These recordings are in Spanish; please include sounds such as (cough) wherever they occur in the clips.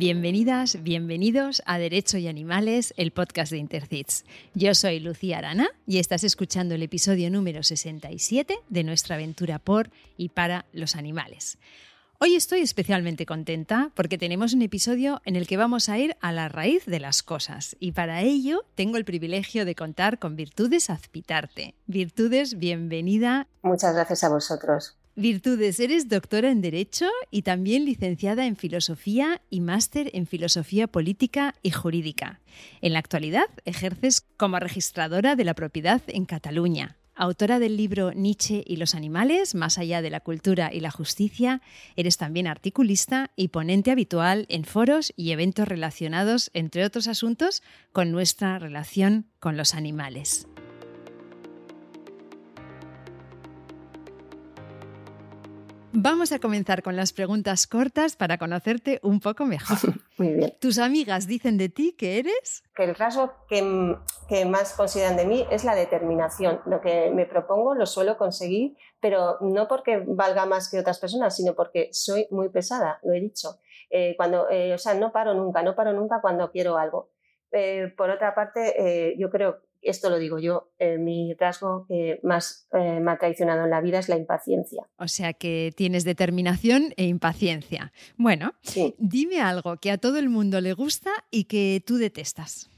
Bienvenidas, bienvenidos a Derecho y Animales, el podcast de Intercits. Yo soy Lucía Arana y estás escuchando el episodio número 67 de nuestra aventura por y para los animales. Hoy estoy especialmente contenta porque tenemos un episodio en el que vamos a ir a la raíz de las cosas y para ello tengo el privilegio de contar con Virtudes Azpitarte. Virtudes, bienvenida. Muchas gracias a vosotros. Virtudes, eres doctora en Derecho y también licenciada en Filosofía y máster en Filosofía Política y Jurídica. En la actualidad ejerces como registradora de la propiedad en Cataluña. Autora del libro Nietzsche y los animales, más allá de la cultura y la justicia, eres también articulista y ponente habitual en foros y eventos relacionados, entre otros asuntos, con nuestra relación con los animales. Vamos a comenzar con las preguntas cortas para conocerte un poco mejor. (laughs) Muy bien. ¿Tus amigas dicen de ti que eres? Que el rasgo que, que, más consideran de mí es la determinación. Lo que me propongo lo suelo conseguir, pero no porque valga más que otras personas, sino porque soy muy pesada, lo he dicho. Eh, cuando, eh, o sea, no paro nunca, no paro nunca cuando quiero algo. Eh, por otra parte, yo creo esto lo digo yo, eh, mi rasgo que más eh, me ha traicionado en la vida es la impaciencia. O sea que tienes determinación e impaciencia. Bueno, dime algo que a todo el mundo le gusta y que tú detestas.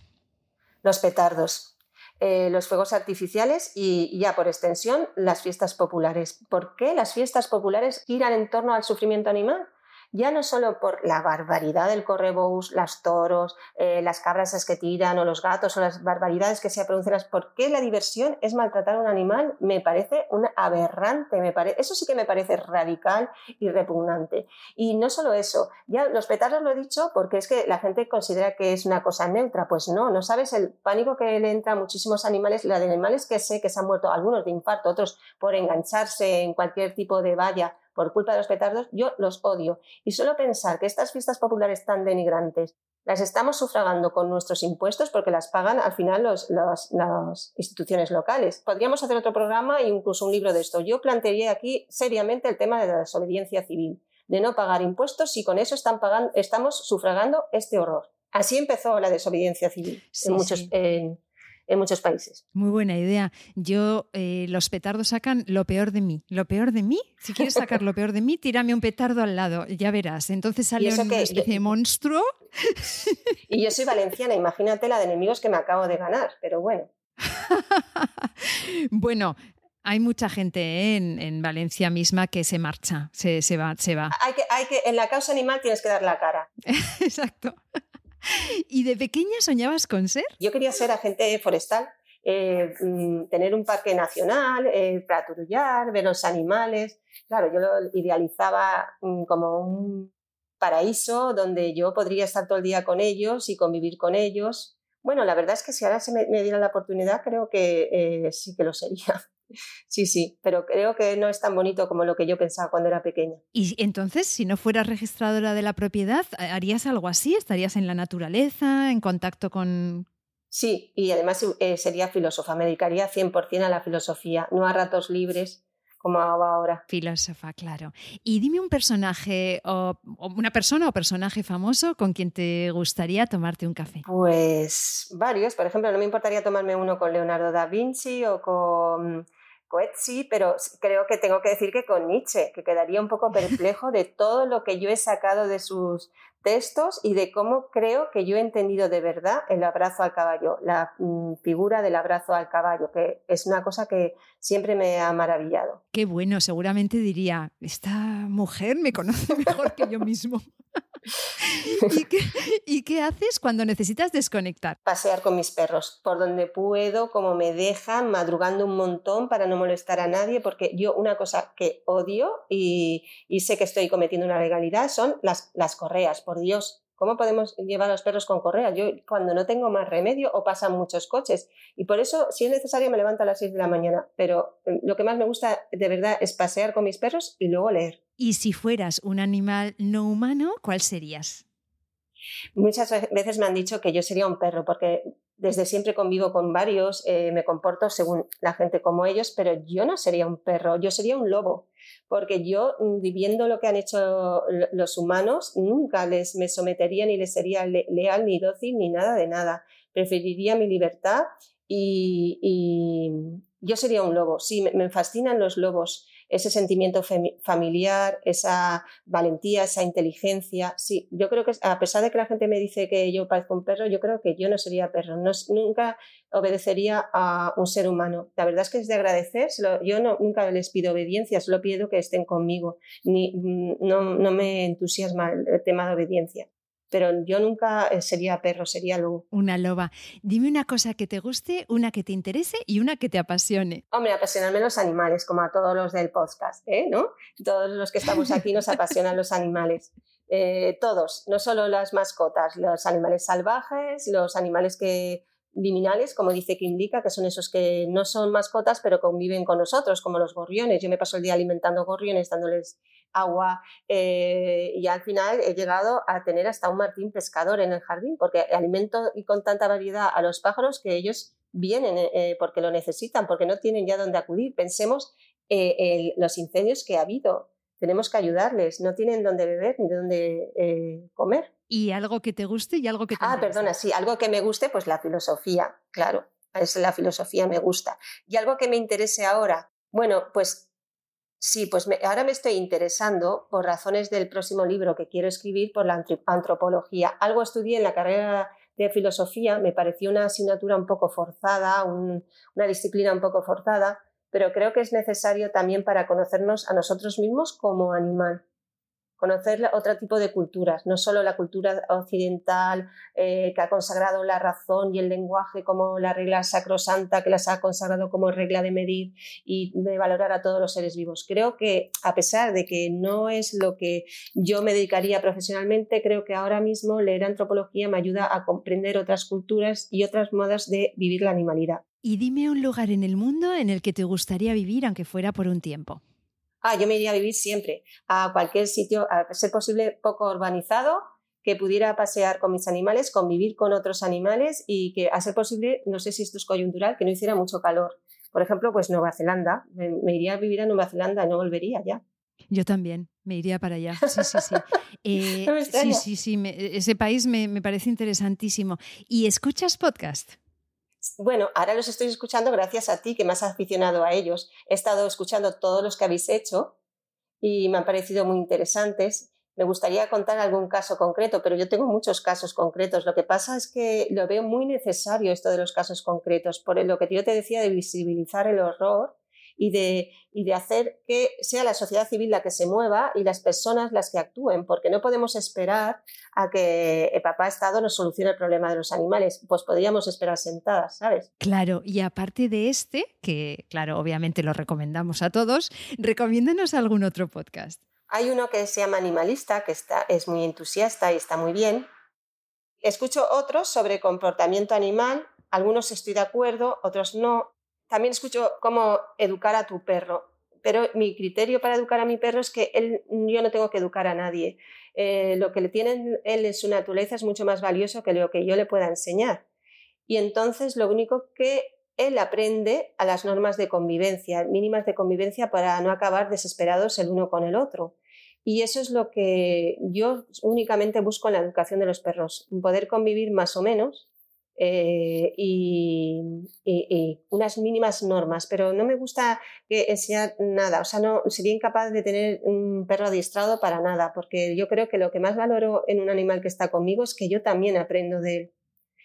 Los petardos. Eh, los fuegos artificiales y ya por extensión las fiestas populares. ¿Por qué las fiestas populares giran en torno al sufrimiento animal? Ya no solo por la barbaridad del correbous, las toros, eh, las cabras que tiran o los gatos o las barbaridades que se producen, ¿por qué la diversión es maltratar a un animal? Me parece un aberrante, me eso sí que me parece radical y repugnante. Y no solo eso, ya los petardos lo he dicho porque es que la gente considera que es una cosa neutra, pues no, no sabes el pánico que le entra a muchísimos animales, la animales que sé que se han muerto, algunos de infarto, otros por engancharse en cualquier tipo de valla por culpa de los petardos, yo los odio. Y solo pensar que estas fiestas populares tan denigrantes las estamos sufragando con nuestros impuestos porque las pagan al final las instituciones locales. Podríamos hacer otro programa e incluso un libro de esto. Yo plantearía aquí seriamente el tema de la desobediencia civil, de no pagar impuestos y con eso están pagando, estamos sufragando este horror. Así empezó la desobediencia civil en muchos, en muchos países. Muy buena idea. Yo, eh, los petardos sacan lo peor de mí. Lo peor de mí, si quieres sacar lo peor de mí, tírame un petardo al lado, ya verás. Entonces sale una especie de monstruo. Y yo soy valenciana, imagínate la de enemigos que me acabo de ganar, pero bueno. (laughs) bueno, hay mucha gente en, Valencia misma que se marcha, se, va, se va. Hay que, hay que, en la causa animal tienes que dar la cara. (laughs) Exacto. ¿Y de pequeña soñabas con ser? Yo quería ser agente forestal, eh, mm, tener un parque nacional, eh, patrullar, ver los animales. Claro, yo lo idealizaba mm, como un paraíso donde yo podría estar todo el día con ellos y convivir con ellos. Bueno, la verdad es que si ahora se me, diera la oportunidad, creo que eh, sí que lo sería. Sí, sí, pero creo que no es tan bonito como lo que yo pensaba cuando era pequeña. Y entonces, si no fueras registradora de la propiedad, ¿harías algo así? ¿Estarías en la naturaleza, en contacto con...? Sí, y además eh, sería filósofa, me dedicaría 100% a la filosofía, no a ratos libres como hago ahora. Filósofa, claro. Y dime un personaje, o, una persona o personaje famoso con quien te gustaría tomarte un café. Pues varios, por ejemplo, no me importaría tomarme uno con Leonardo da Vinci o con Coetzee, pero creo que tengo que decir que con Nietzsche, que quedaría un poco perplejo de todo lo que yo he sacado de sus textos y de cómo creo que yo he entendido de verdad el abrazo al caballo, la mm, figura del abrazo al caballo, que es una cosa que siempre me ha maravillado. Qué bueno, seguramente diría, esta mujer me conoce mejor que yo mismo. (laughs) (laughs) ¿Y, qué, haces cuando necesitas desconectar? Pasear con mis perros, por donde puedo, como me dejan, madrugando un montón para no molestar a nadie, porque yo una cosa que odio y, sé que estoy cometiendo una legalidad son las, las correas, por Dios. ¿Cómo podemos llevar a los perros con correas? Yo cuando no tengo más remedio o pasan muchos coches. Y por eso, si es necesario, me levanto a las 6 de la mañana. Pero eh, lo que más me gusta de verdad es pasear con mis perros y luego leer. Y si fueras un animal no humano, ¿cuál serías? Muchas veces me han dicho que yo sería un perro, porque desde siempre convivo con varios, eh, me comporto según la gente como ellos, pero yo no sería un perro, yo sería un lobo, porque yo, mm, viviendo lo que han hecho los humanos, nunca les me sometería ni les sería leal, ni dócil, ni nada de nada. Preferiría mi libertad y, yo sería un lobo. Sí, me fascinan los lobos ese sentimiento familiar, esa valentía, esa inteligencia. Sí, yo creo que a pesar de que la gente me dice que yo parezco un perro, yo creo que yo no sería perro, no, nunca obedecería a un ser humano. La verdad es que es de agradecer, yo no, nunca les pido obediencia, solo pido que estén conmigo, ni, mm, no, no me entusiasma el tema de obediencia pero yo nunca eh, sería perro, sería lobo. Una loba. Dime una cosa que te guste, una que te interese y una que te apasione. Hombre, apasionarme los animales, como a todos los del podcast, ¿eh? ¿no? Todos los que estamos aquí nos (laughs) apasionan los animales. Eh, todos, no solo las mascotas, los animales salvajes, los animales que liminales, como dice que indica, que son esos que no son mascotas, pero conviven con nosotros, como los gorriones. Yo me paso el día alimentando gorriones, dándoles agua eh, y al final he llegado a tener hasta un martín pescador en el jardín, porque alimento y con tanta variedad a los pájaros que ellos vienen eh, porque lo necesitan, porque no tienen ya dónde acudir. Pensemos en los incendios que ha habido. Tenemos que ayudarles, no tienen dónde beber ni dónde eh, comer. ¿Y algo que te guste y algo que te Ah, perdona, sí, algo que me guste, pues la filosofía, claro, es la filosofía me gusta. ¿Y algo que me interese ahora? Bueno, pues sí, pues ahora me estoy interesando por razones del próximo libro que quiero escribir por la antropología. Algo estudié en la carrera de filosofía, me pareció una asignatura un poco forzada, una disciplina un poco forzada, pero creo que es necesario también para conocernos a nosotros mismos como animal conocer otro tipo de culturas, no solo la cultura occidental eh, que ha consagrado la razón y el lenguaje como la regla sacrosanta, que las ha consagrado como regla de medir y de valorar a todos los seres vivos. Creo que a pesar de que no es lo que yo me dedicaría profesionalmente, creo que ahora mismo leer antropología me ayuda a comprender otras culturas y otras modas de vivir la animalidad. Y dime un lugar en el mundo en el que te gustaría vivir, aunque fuera por un tiempo. Ah, yo me iría a vivir siempre a cualquier sitio, a ser posible poco urbanizado, que pudiera pasear con mis animales, convivir con otros animales y que, a ser posible, no sé si esto es coyuntural, que no hiciera mucho calor. Por ejemplo, pues Nueva Zelanda. Me, iría a vivir a Nueva Zelanda, no volvería ya. Yo también, me iría para allá. Sí, sí, sí. (laughs) Eh, sí, sí, sí. ese país me, me parece interesantísimo. ¿Y escuchas podcast? Bueno, ahora los estoy escuchando gracias a ti, que me has aficionado a ellos. He estado escuchando todos los que habéis hecho y me han parecido muy interesantes. Me gustaría contar algún caso concreto, pero yo tengo muchos casos concretos. Lo que pasa es que lo veo muy necesario esto de los casos concretos, por lo que yo te decía de visibilizar el horror y de, y de hacer que sea la sociedad civil la que se mueva y las personas las que actúen, porque no podemos esperar a que el papá Estado nos solucione el problema de los animales, pues podríamos esperar sentadas, ¿sabes? Claro, y aparte de este, que claro, obviamente lo recomendamos a todos, recomiéndanos algún otro podcast. Hay uno que se llama Animalista, que está, es muy entusiasta y está muy bien. Escucho otros sobre comportamiento animal, algunos estoy de acuerdo, otros no, también escucho cómo educar a tu perro, pero mi criterio para educar a mi perro es que él, yo no tengo que educar a nadie. Eh, lo que le tiene él en su naturaleza es mucho más valioso que lo que yo le pueda enseñar. Y entonces lo único que él aprende a las normas de convivencia, mínimas de convivencia para no acabar desesperados el uno con el otro. Y eso es lo que yo únicamente busco en la educación de los perros, poder convivir más o menos eh, y, unas mínimas normas, pero no me gusta que enseñar nada, o sea, no sería incapaz de tener un perro adiestrado para nada, porque yo creo que lo que más valoro en un animal que está conmigo es que yo también aprendo de él.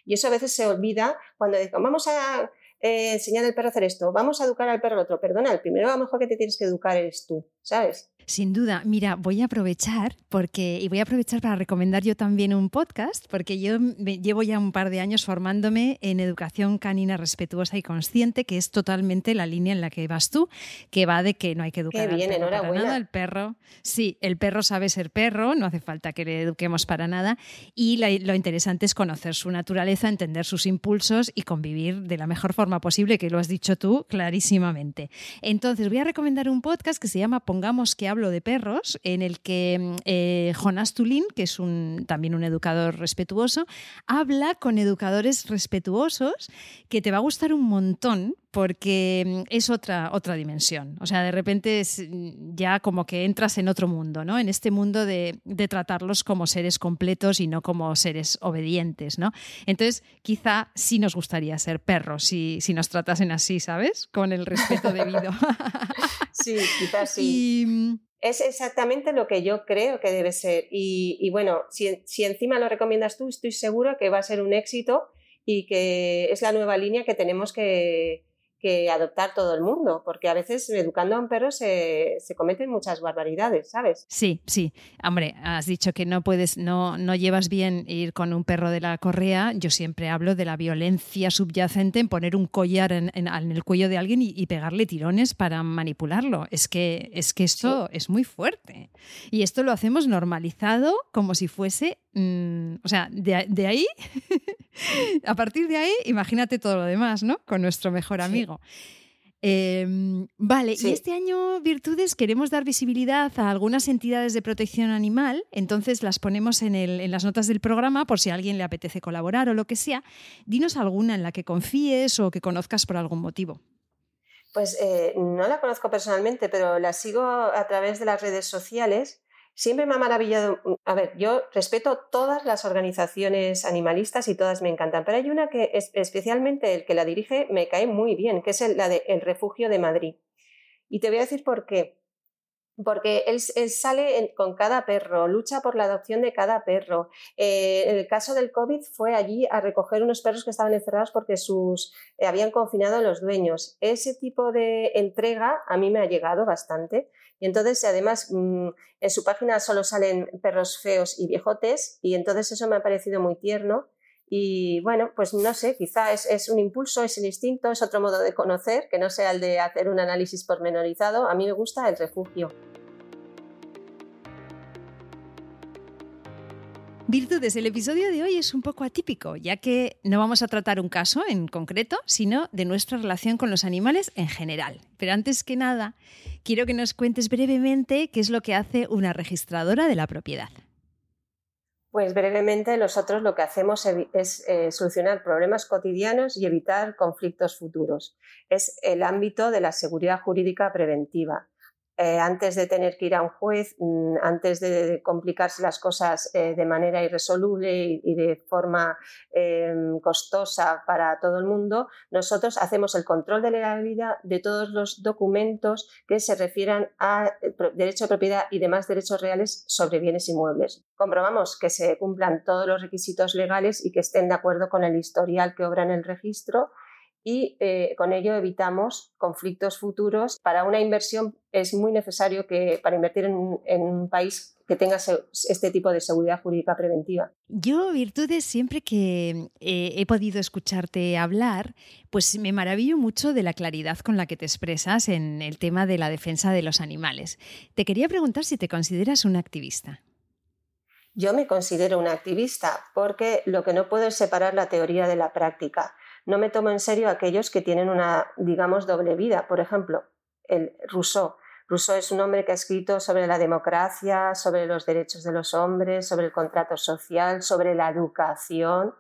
Y eso a veces se olvida cuando decimos, vamos a eh, enseñar al perro a hacer esto, vamos a educar al perro al otro. Perdona, el primero a lo mejor que te tienes que educar eres tú, ¿sabes? Sin duda, mira, voy a aprovechar porque y voy a aprovechar para recomendar yo también un podcast porque yo llevo ya un par de años formándome en educación canina respetuosa y consciente, que es totalmente la línea en la que vas tú, que va de que no hay que educar al perro para nada, el perro, sí, el perro sabe ser perro, no hace falta que le eduquemos para nada y lo interesante es conocer su naturaleza, entender sus impulsos y convivir de la mejor forma posible, que lo has dicho tú clarísimamente. Entonces, voy a recomendar un podcast que se llama Pongamos que hablo de perros, en el que mm, eh, Jonas Tulin, que es un, también un educador respetuoso, habla con educadores respetuosos que te va a gustar un montón porque mm, es otra, otra dimensión. O sea, de repente es mm, ya como que entras en otro mundo, ¿no? En este mundo de, tratarlos como seres completos y no como seres obedientes, ¿no? Entonces, quizá sí nos gustaría ser perros si, si nos tratasen así, ¿sabes? Con el respeto debido. (laughs) sí, quizás sí. Es exactamente lo que yo creo que debe ser. Y, bueno, si, si encima lo recomiendas tú, estoy seguro que va a ser un éxito y que es la nueva línea que tenemos que, que adoptar todo el mundo, porque a veces educando a un perro se, se, cometen muchas barbaridades, ¿sabes? Sí, sí. Hombre, has dicho que no puedes, no, no llevas bien ir con un perro de la correa. Yo siempre hablo de la violencia subyacente en poner un collar en, en, el cuello de alguien y, pegarle tirones para manipularlo. Es que, es que esto es muy fuerte. Y esto lo hacemos normalizado como si fuese Mm, o sea, de, ahí, (laughs) a partir de ahí, imagínate todo lo demás, ¿no? Con nuestro mejor amigo. Em, vale, y este año Virtudes queremos dar visibilidad a algunas entidades de protección animal, entonces las ponemos en, en, las notas del programa por si a alguien le apetece colaborar o lo que sea. Dinos alguna en la que confíes o que conozcas por algún motivo. Pues eh, no la conozco personalmente, pero la sigo a través de las redes sociales Siempre me ha maravillado, mm, a ver, yo respeto todas las organizaciones animalistas y todas me encantan, pero hay una que es, especialmente el que la dirige me cae muy bien, que es la de El Refugio de Madrid. Y te voy a decir por qué. Porque él, sale con cada perro, lucha por la adopción de cada perro. Eh, en el caso del COVID fue allí a recoger unos perros que estaban encerrados porque sus eh, habían confinado a los dueños. Ese tipo de entrega a mí me ha llegado bastante. Y entonces, además, mm, en su página solo salen perros feos y viejotes, y entonces eso me ha parecido muy tierno. Y bueno, pues no sé, quizá es, un impulso, es el instinto, es otro modo de conocer, que no sea el de hacer un análisis pormenorizado. A mí me gusta el refugio. Virtudes, el episodio de hoy es un poco atípico, ya que no vamos a tratar un caso en concreto, sino de nuestra relación con los animales en general. Pero antes que nada, quiero que nos cuentes brevemente qué es lo que hace una registradora de la propiedad. Pues brevemente nosotros lo que hacemos es eh, solucionar problemas cotidianos y evitar conflictos futuros. Es el ámbito de la seguridad jurídica preventiva. Eh, antes de tener que ir a un juez, mm, antes de complicarse las cosas eh, de manera irresoluble y, de forma em, costosa para todo el mundo, nosotros hacemos el control de legalidad de todos los documentos que se refieran a eh, derecho de propiedad y demás derechos reales sobre bienes inmuebles. Comprobamos que se cumplan todos los requisitos legales y que estén de acuerdo con el historial que obra en el registro y eh, con ello evitamos conflictos futuros. Para una inversión es muy necesario que para invertir en, un país que tenga este tipo de seguridad jurídica preventiva. Yo, Virtudes, siempre que eh, he podido escucharte hablar, pues me maravillo mucho de la claridad con la que te expresas en el tema de la defensa de los animales. Te quería preguntar si te consideras una activista. Yo me considero una activista porque lo que no puedo es separar la teoría de la práctica no me tomo en serio aquellos que tienen una, digamos, doble vida. Por ejemplo, el Rousseau. Rousseau es un hombre que ha escrito sobre la democracia, sobre los derechos de los hombres, sobre el contrato social, sobre la educación.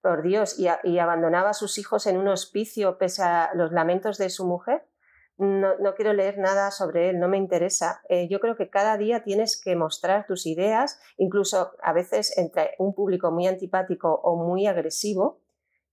Por Dios, y, abandonaba a sus hijos en un hospicio pese a los lamentos de su mujer. No, quiero leer nada sobre él, no me interesa. Eh, yo creo que cada día tienes que mostrar tus ideas, incluso a veces entre un público muy antipático o muy agresivo,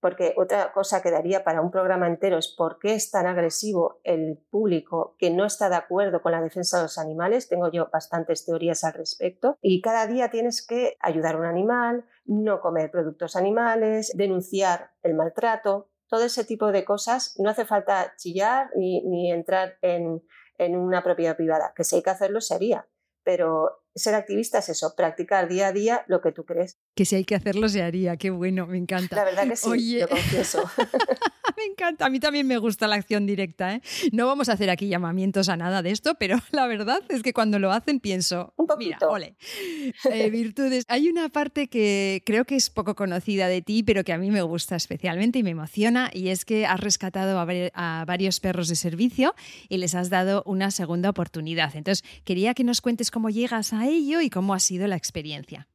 porque otra cosa que daría para un programa entero es por qué es tan agresivo el público que no está de acuerdo con la defensa de los animales. Tengo yo bastantes teorías al respecto. Y cada día tienes que ayudar a un animal, no comer productos animales, denunciar el maltrato, todo ese tipo de cosas. No hace falta chillar ni, entrar en, en una propiedad privada, que si hay que hacerlo sería. Pero ser activista es eso, practicar día a día lo que tú crees. Que si hay que hacerlo se haría, qué bueno, me encanta. La verdad que sí, Oye... lo confieso. (laughs) me encanta, a mí también me gusta la acción directa. ¿eh? No vamos a hacer aquí llamamientos a nada de esto, pero (laughs) la verdad es que cuando lo hacen pienso, Un poquito. mira, ole, eh, virtudes. Hay una parte que creo que es poco conocida de ti, pero que a mí me gusta especialmente y me emociona, y es que has rescatado a varios perros de servicio y les has dado una segunda oportunidad. Entonces, quería que nos cuentes cómo llegas a ello y cómo ha sido la experiencia.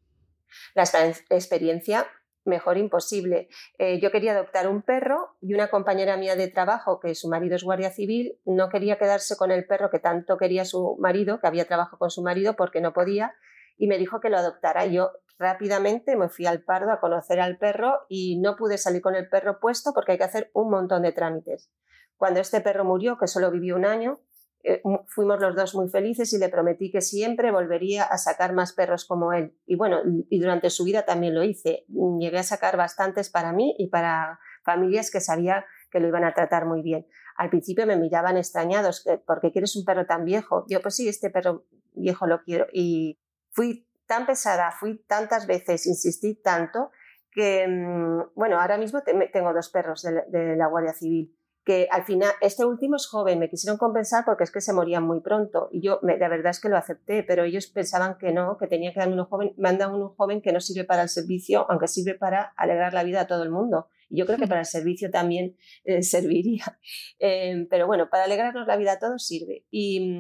La experiencia mejor imposible. Eh, yo quería adoptar un perro y una compañera mía de trabajo, que su marido es guardia civil, no quería quedarse con el perro que tanto quería su marido, que había trabajo con su marido porque no podía, y me dijo que lo adoptara. Yo rápidamente me fui al Pardo a conocer al perro y no pude salir con el perro puesto porque hay que hacer un montón de trámites. Cuando este perro murió, que solo vivió un año, eh, fuimos los dos muy felices y le prometí que siempre volvería a sacar más perros como él. Y bueno, y durante su vida también lo hice. Llegué a sacar bastantes para mí y para familias que sabía que lo iban a tratar muy bien. Al principio me miraban extrañados, porque quieres un perro tan viejo? Yo, pues sí, este perro viejo lo quiero. Y fui tan pesada, fui tantas veces, insistí tanto, que, mm, bueno, ahora mismo tengo dos perros de la Guardia Civil que al final, este último es joven, me quisieron compensar porque es que se morían muy pronto y yo la verdad es que lo acepté, pero ellos pensaban que no, que tenía que darme un joven, me han dado un joven que no sirve para el servicio, aunque sirve para alegrar la vida a todo el mundo. Y yo creo que para el servicio también eh, (laughs) serviría. Eh, pero bueno, para alegrarnos la vida a todos sirve. Y,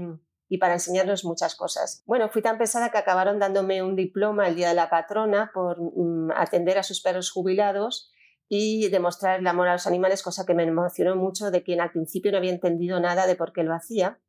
y para enseñarnos muchas cosas. Bueno, fui tan pesada que acabaron dándome un diploma el día de la patrona por mm, atender a sus perros jubilados y demostrar el amor a los animales, cosa que me emocionó mucho de quien al principio no había entendido nada de por qué lo hacía.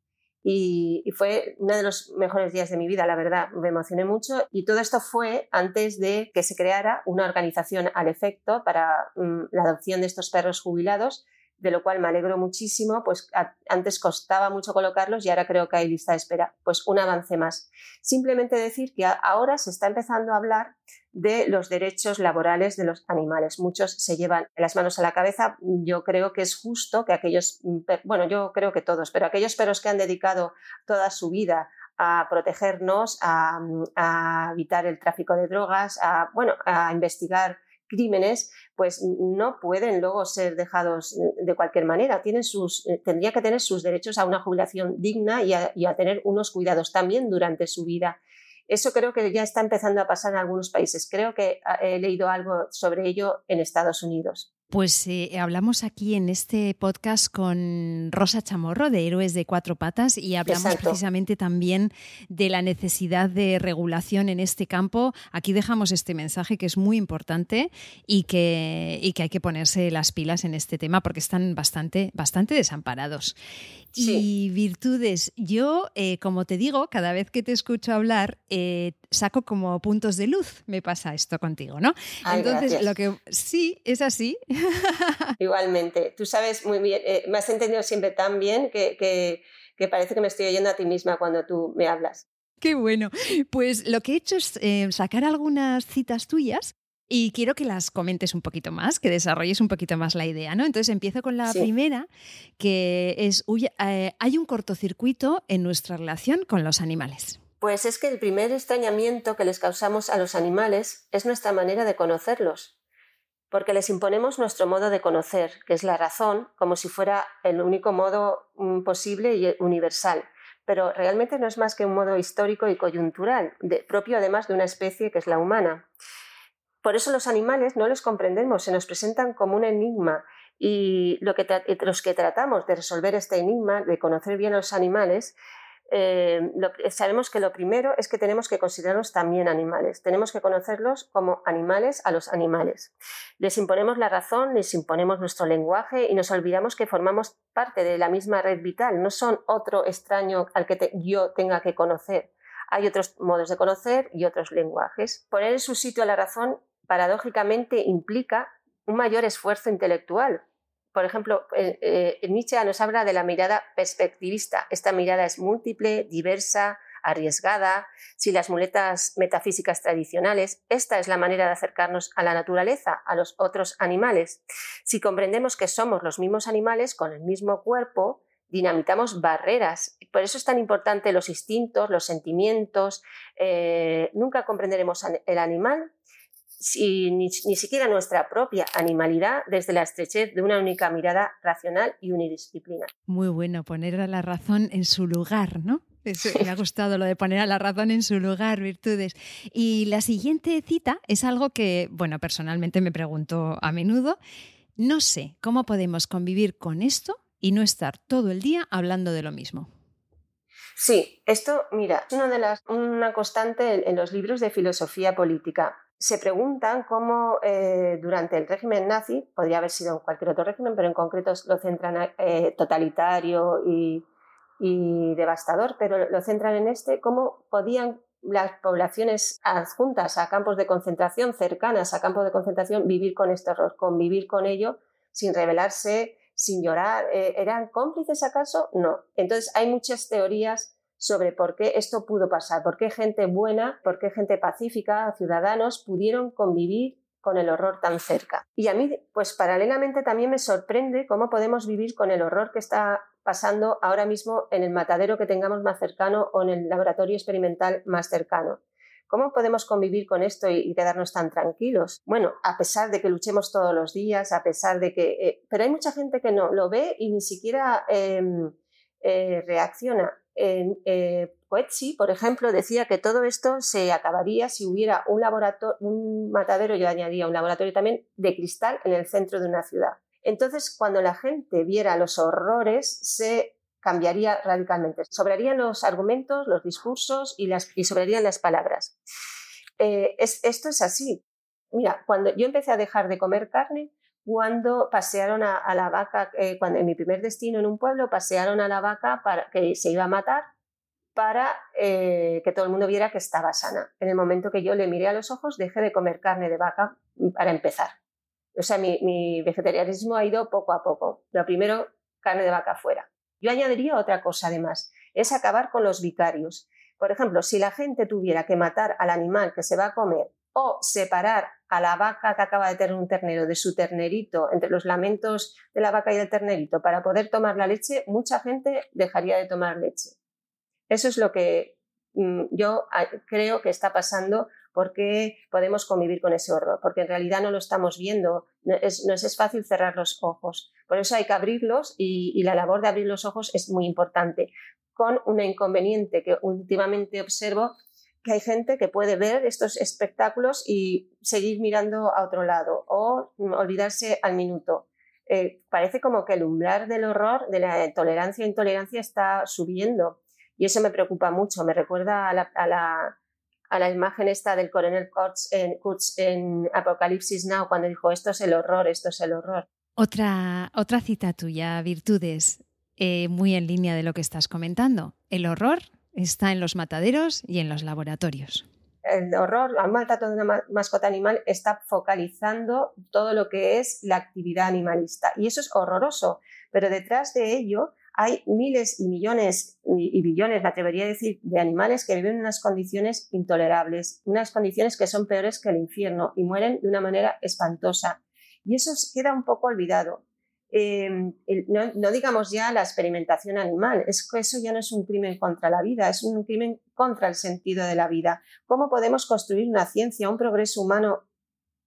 Y, fue uno de los mejores días de mi vida, la verdad, me emocioné mucho. Y todo esto fue antes de que se creara una organización al efecto para mm, la adopción de estos perros jubilados, de lo cual me alegro muchísimo, pues antes costaba mucho colocarlos y ahora creo que hay lista de espera. Pues un avance más. Simplemente decir que ahora se está empezando a hablar de los derechos laborales de los animales. Muchos se llevan las manos a la cabeza. Yo creo que es justo que aquellos, bueno, yo creo que todos, pero aquellos perros que han dedicado toda su vida a protegernos, a, a evitar el tráfico de drogas, a, bueno, a investigar crímenes, pues no pueden luego ser dejados de cualquier manera. Tienen sus, eh, tendría que tener sus derechos a una jubilación digna y a, y a tener unos cuidados también durante su vida. Eso creo que ya está empezando a pasar en algunos países. Creo que ah, he leído algo sobre ello en Estados Unidos. Pues eh, hablamos aquí en este podcast con Rosa Chamorro de Héroes de Cuatro Patas y hablamos precisamente también de la necesidad de regulación en este campo. Aquí dejamos este mensaje que es muy importante y que, y que hay que ponerse las pilas en este tema porque están bastante, bastante desamparados. Y virtudes, yo, eh, como te digo, cada vez que te escucho hablar, eh, saco como puntos de luz. Me pasa esto contigo, ¿no? Entonces, lo que sí es así. (laughs) Igualmente, tú sabes muy bien, eh, me has entendido siempre tan bien que, que, parece que me estoy oyendo a ti misma cuando tú me hablas. Qué bueno. Pues lo que he hecho es sacar algunas citas tuyas y quiero que las comentes un poquito más, que desarrolles un poquito más la idea, ¿no? Entonces empiezo con la primera, que es, eh, hay un cortocircuito en nuestra relación con los animales. Pues es que el primer extrañamiento que les causamos a los animales es nuestra manera de conocerlos, porque les imponemos nuestro modo de conocer, que es la razón, como si fuera el único modo mm, posible y universal pero realmente no es más que un modo histórico y coyuntural, propio además de una especie que es la humana. Por eso los animales no los comprendemos, se nos presentan como un enigma y los que tratamos de resolver este enigma, de conocer bien a los animales, eh, sabemos que lo primero es que tenemos que considerarlos también animales. Tenemos que conocerlos como animales a los animales. Les imponemos la razón, les imponemos nuestro lenguaje y nos olvidamos que formamos parte de la misma red vital. No son otro extraño al que yo tenga que conocer. Hay otros modos de conocer y otros lenguajes. Poner en su sitio la razón paradójicamente implica un mayor esfuerzo intelectual. Por ejemplo, eh, eh, Nietzsche nos habla de la mirada perspectivista. Esta mirada es múltiple, diversa, arriesgada, si las muletas metafísicas tradicionales, esta es la manera de acercarnos a la naturaleza, a los otros animales. Si comprendemos que somos los mismos animales con el mismo cuerpo, dinamitamos barreras. Por eso es tan importante los instintos, los sentimientos. Eh, nunca comprenderemos el animal si, ni, siquiera nuestra propia animalidad desde la estrechez de una única mirada racional y unidisciplina. Muy bueno, poner a la razón en su lugar, ¿no? me ha gustado lo de poner a la razón en su lugar, virtudes. Y la siguiente cita es algo que, bueno, personalmente me pregunto a menudo. No sé cómo podemos convivir con esto y no estar todo el día hablando de lo mismo. Sí, esto, mira, es una, de las, una constante en los libros de filosofía política se preguntan cómo eh, durante el régimen nazi, podría haber sido en cualquier otro régimen, pero en concreto lo centran eh, totalitario y, devastador, pero lo centran en este, cómo podían las poblaciones adjuntas a campos de concentración, cercanas a campos de concentración, vivir con este horror, convivir con ello sin rebelarse, sin llorar. Eh, ¿Eran cómplices acaso? No. Entonces hay muchas teorías sobre por qué esto pudo pasar, por qué gente buena, por qué gente pacífica, ciudadanos pudieron convivir con el horror tan cerca. Y a mí, pues paralelamente también me sorprende cómo podemos vivir con el horror que está pasando ahora mismo en el matadero que tengamos más cercano o en el laboratorio experimental más cercano. ¿Cómo podemos convivir con esto y, quedarnos tan tranquilos? Bueno, a pesar de que luchemos todos los días, a pesar de que... Eh, pero hay mucha gente que no lo ve y ni siquiera em, eh, reacciona en, eh, por ejemplo, decía que todo esto se acabaría si hubiera un, laboratorio, un matadero, yo añadía un laboratorio también, de cristal en el centro de una ciudad. Entonces, cuando la gente viera los horrores, se cambiaría radicalmente. Sobrarían los argumentos, los discursos y, las, y sobrarían las palabras. Eh, esto es así. Mira, cuando yo empecé a dejar de comer carne, cuando pasearon a, la vaca, eh, cuando en mi primer destino en un pueblo, pasearon a la vaca para que se iba a matar para eh, que todo el mundo viera que estaba sana. En el momento que yo le miré a los ojos, dejé de comer carne de vaca para empezar. O sea, mi, mi vegetarianismo ha ido poco a poco. Lo primero, carne de vaca fuera. Yo añadiría otra cosa además, es acabar con los vicarios. Por ejemplo, si la gente tuviera que matar al animal que se va a comer o separar a la vaca que acaba de tener un ternero de su ternerito, entre los lamentos de la vaca y del ternerito, para poder tomar la leche, mucha gente dejaría de tomar leche. Eso es lo que mm, yo ah, creo que está pasando porque podemos convivir con ese horror, porque en realidad no lo estamos viendo, no es, es fácil cerrar los ojos. Por eso hay que abrirlos y, la labor de abrir los ojos es muy importante, con un inconveniente que últimamente observo que hay gente que puede ver estos espectáculos y seguir mirando a otro lado o olvidarse al minuto. Eh, parece como que el umbral del horror, de la tolerancia e intolerancia está subiendo y eso me preocupa mucho. Me recuerda a la, imagen esta del coronel Kurtz en, en Apocalipsis Now cuando dijo esto es el horror, esto es el horror. Otra, otra cita tuya, Virtudes, eh, muy en línea de lo que estás comentando. El horror Está en los mataderos y en los laboratorios. El horror al maltrato de una mascota animal está focalizando todo lo que es la actividad animalista. Y eso es horroroso. Pero detrás de ello hay miles y millones y billones, me atrevería a decir, de animales que viven en unas condiciones intolerables, unas condiciones que son peores que el infierno y mueren de una manera espantosa. Y eso queda un poco olvidado. Em, no, digamos ya la experimentación animal, es eso ya no es un crimen contra la vida, es un crimen contra el sentido de la vida. ¿Cómo podemos construir una ciencia, un progreso humano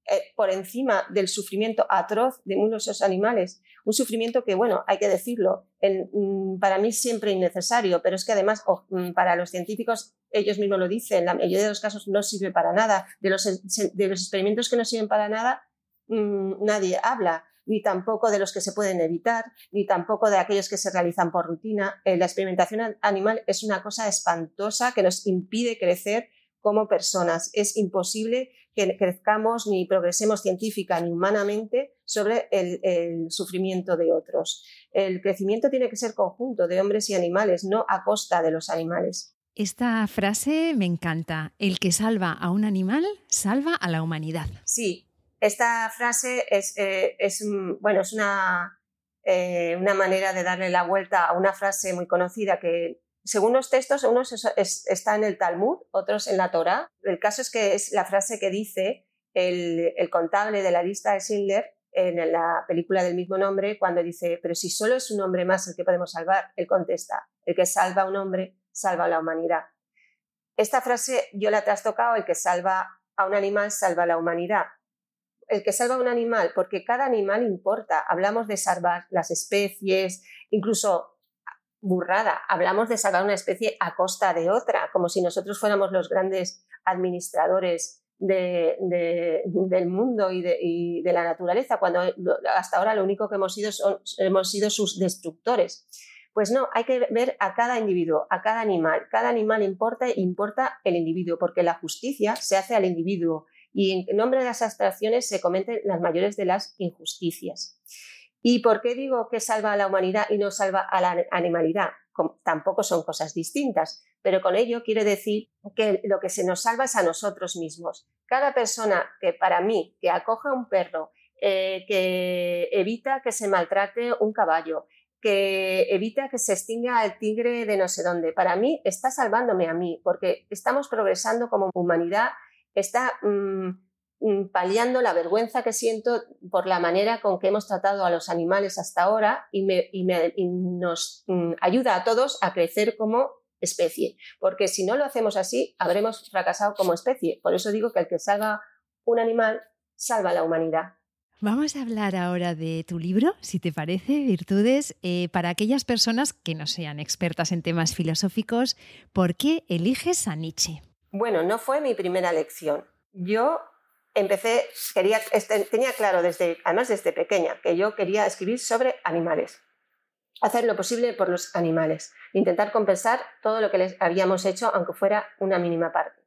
eh, por encima del sufrimiento atroz de muchos animales? Un sufrimiento que, bueno, hay que decirlo, mm, para mí siempre innecesario, pero es que además mm, para los científicos, ellos mismos lo dicen, la mayoría de los casos no sirve para nada. De los, de los experimentos que no sirven para nada, mm, nadie habla ni tampoco de los que se pueden evitar, ni tampoco de aquellos que se realizan por rutina. Eh, la experimentación animal es una cosa espantosa que nos impide crecer como personas. Es imposible que crezcamos ni progresemos científica ni humanamente sobre el, sufrimiento de otros. El crecimiento tiene que ser conjunto de hombres y animales, no a costa de los animales. Esta frase me encanta. El que salva a un animal, salva a la humanidad. Sí, esta frase es, eh, bueno, es una, eh, una, manera de darle la vuelta a una frase muy conocida que, según los textos, unos está en el Talmud, otros en la Torah. El caso es que es la frase que dice el, contable de la lista de Schindler en la película del mismo nombre, cuando dice, pero si solo es un hombre más el que podemos salvar, él contesta, el que salva a un hombre, salva a la humanidad. Esta frase yo la he trastocado, el que salva a un animal, salva a la humanidad. El que salva a un animal, porque cada animal importa. Hablamos de salvar las especies, incluso burrada, hablamos de salvar una especie a costa de otra, como si nosotros fuéramos los grandes administradores del mundo y de, la naturaleza, cuando hasta ahora lo único que hemos sido son, hemos sido sus destructores. Pues no, hay que ver a cada individuo, a cada animal. Cada animal importa, importa el individuo, porque la justicia se hace al individuo y en nombre de las abstracciones se cometen las mayores de las injusticias. ¿Y por qué digo que salva a la humanidad y no salva a la animalidad? tampoco son cosas distintas, pero con ello quiere decir que lo que se nos salva es a nosotros mismos. Cada persona que para mí, que acoja un perro, eh, que evita que se maltrate un caballo, que evita que se extinga el tigre de no sé dónde, para mí está salvándome a mí, porque estamos progresando como humanidad, está... Mm, Mm, paliando la vergüenza que siento por la manera con que hemos tratado a los animales hasta ahora y, nos mm, ayuda a todos a crecer como especie, porque si no lo hacemos así, habremos fracasado como especie. Por eso digo que el que salva un animal, salva a la humanidad. Vamos a hablar ahora de tu libro, si te parece, Virtudes, eh, para aquellas personas que no sean expertas en temas filosóficos, ¿por qué eliges a Nietzsche? Bueno, no fue mi primera lección. Yo empecé, quería, este, tenía claro desde, además desde pequeña, que yo quería escribir sobre animales, hacer lo posible por los animales, intentar compensar todo lo que les habíamos hecho, aunque fuera una mínima parte.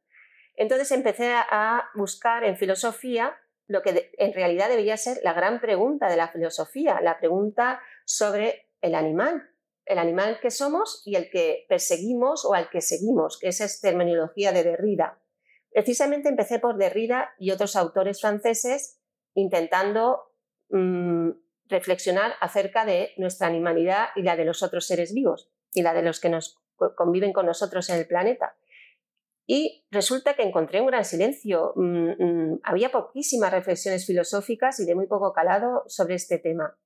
Entonces empecé a buscar en filosofía lo que en realidad debía ser la gran pregunta de la filosofía, la pregunta sobre el animal, el animal que somos y el que perseguimos o al que seguimos, que esa es terminología de Derrida. Precisamente empecé por Derrida y otros autores franceses intentando mm, reflexionar acerca de nuestra animalidad y la de los otros seres vivos y la de los que nos conviven con nosotros en el planeta. Y resulta que encontré un gran silencio. Mm, mm, había poquísimas reflexiones filosóficas y de muy poco calado sobre este tema.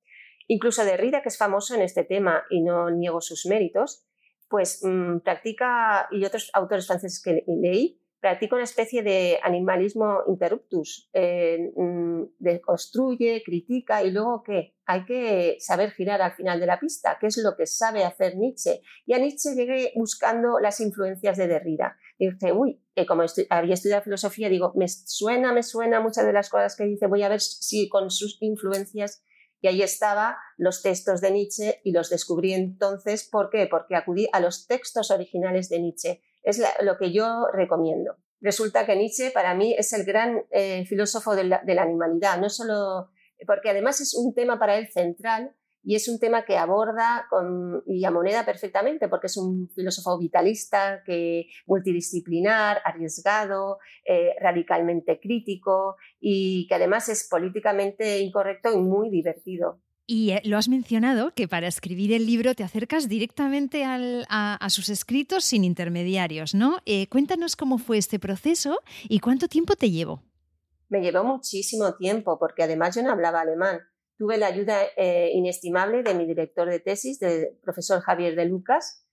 Incluso Derrida, que es famoso en este tema y no niego sus méritos, pues practica, y otros autores franceses que leí, practica una especie de animalismo interruptus, eh, mm, construye, critica y luego ¿qué? Hay que saber girar al final de la pista, que es lo que sabe hacer Nietzsche. Y a Nietzsche llegué buscando las influencias de Derrida. Y dije, uy, como había estudiado filosofía, digo, me suena, me suena muchas de las cosas que dice, voy a ver si con sus influencias y ahí estaba los textos de Nietzsche y los descubrí entonces. ¿Por qué? Porque acudí a los textos originales de Nietzsche es lo que yo recomiendo. Resulta que Nietzsche para mí es el gran eh, filósofo de la, animalidad, no solo porque además es un tema para él central y es un tema que aborda con, y amoneda perfectamente porque es un filósofo vitalista, que, multidisciplinar, arriesgado, eh, radicalmente crítico y que además es políticamente incorrecto y muy divertido. Y eh, lo has mencionado, que para escribir el libro te acercas directamente a, sus escritos sin intermediarios, ¿no? Eh, cuéntanos cómo fue este proceso y cuánto tiempo te llevó. Me llevó muchísimo tiempo, porque además yo no hablaba alemán. Tuve la ayuda eh, inestimable de mi director de tesis, del profesor Javier de Lucas,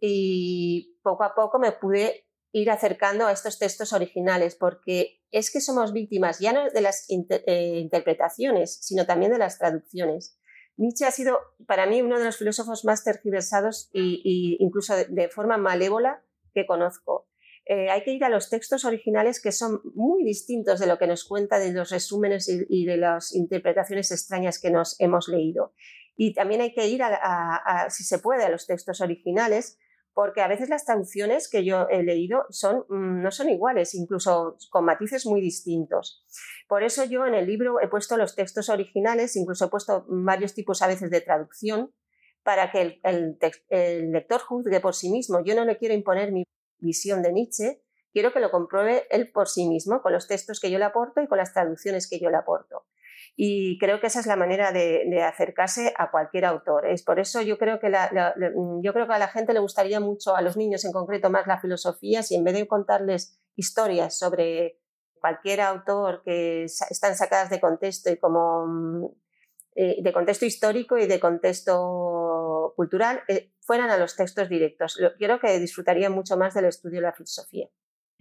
y poco a poco me pude ir acercando a estos textos originales, porque es que somos víctimas ya no de las eh, interpretaciones, sino también de las traducciones. Nietzsche ha sido para mí uno de los filósofos más tergiversados e incluso de, forma malévola que conozco. Eh, hay que ir a los textos originales que son muy distintos de lo que nos cuenta de los resúmenes y, de las interpretaciones extrañas que nos hemos leído. Y también hay que ir, si se puede, a los textos originales porque a veces las traducciones que yo he leído son, mm, no son iguales, incluso con matices muy distintos. Por eso yo en el libro he puesto los textos originales, incluso he puesto varios tipos a veces de traducción, para que el, el lector juzgue por sí mismo. Yo no le quiero imponer mi visión de Nietzsche, quiero que lo compruebe él por sí mismo, con los textos que yo le aporto y con las traducciones que yo le aporto. Y creo que esa es la manera de, acercarse a cualquier autor. Es por eso yo creo que yo creo que a la gente le gustaría mucho, a los niños en concreto, más la filosofía, si en vez de contarles historias sobre cualquier autor que están sacadas de contexto y como mm, eh, de contexto histórico y de contexto cultural eh, fueran a los textos directos. Yo creo que disfrutaría mucho más del estudio de la filosofía.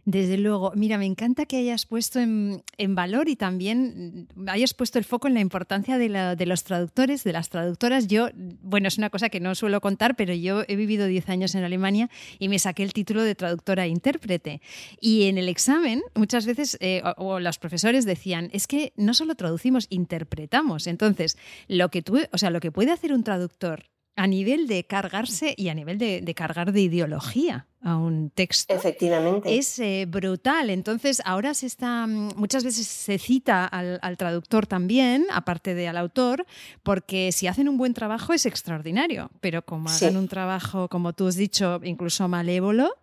Desde luego, mira, me encanta que hayas puesto en, valor y también hayas puesto el foco en la importancia de, los traductores, de las traductoras. Yo, bueno, es una cosa que no suelo contar, pero yo he vivido 10 años en Alemania y me saqué el título de traductora e intérprete. Y en el examen, muchas veces, eh, o, los profesores decían, es que no solo traducimos, interpretamos. Entonces, lo que tú, o sea, lo que puede hacer un traductor a nivel de cargarse y a nivel de, cargar de ideología a un texto. Efectivamente. Es eh, brutal. Entonces, ahora se está. Mm, muchas veces se cita al, traductor también, aparte de al autor, porque si hacen un buen trabajo es extraordinario. Pero como hacen un trabajo, como tú has dicho, incluso malévolo,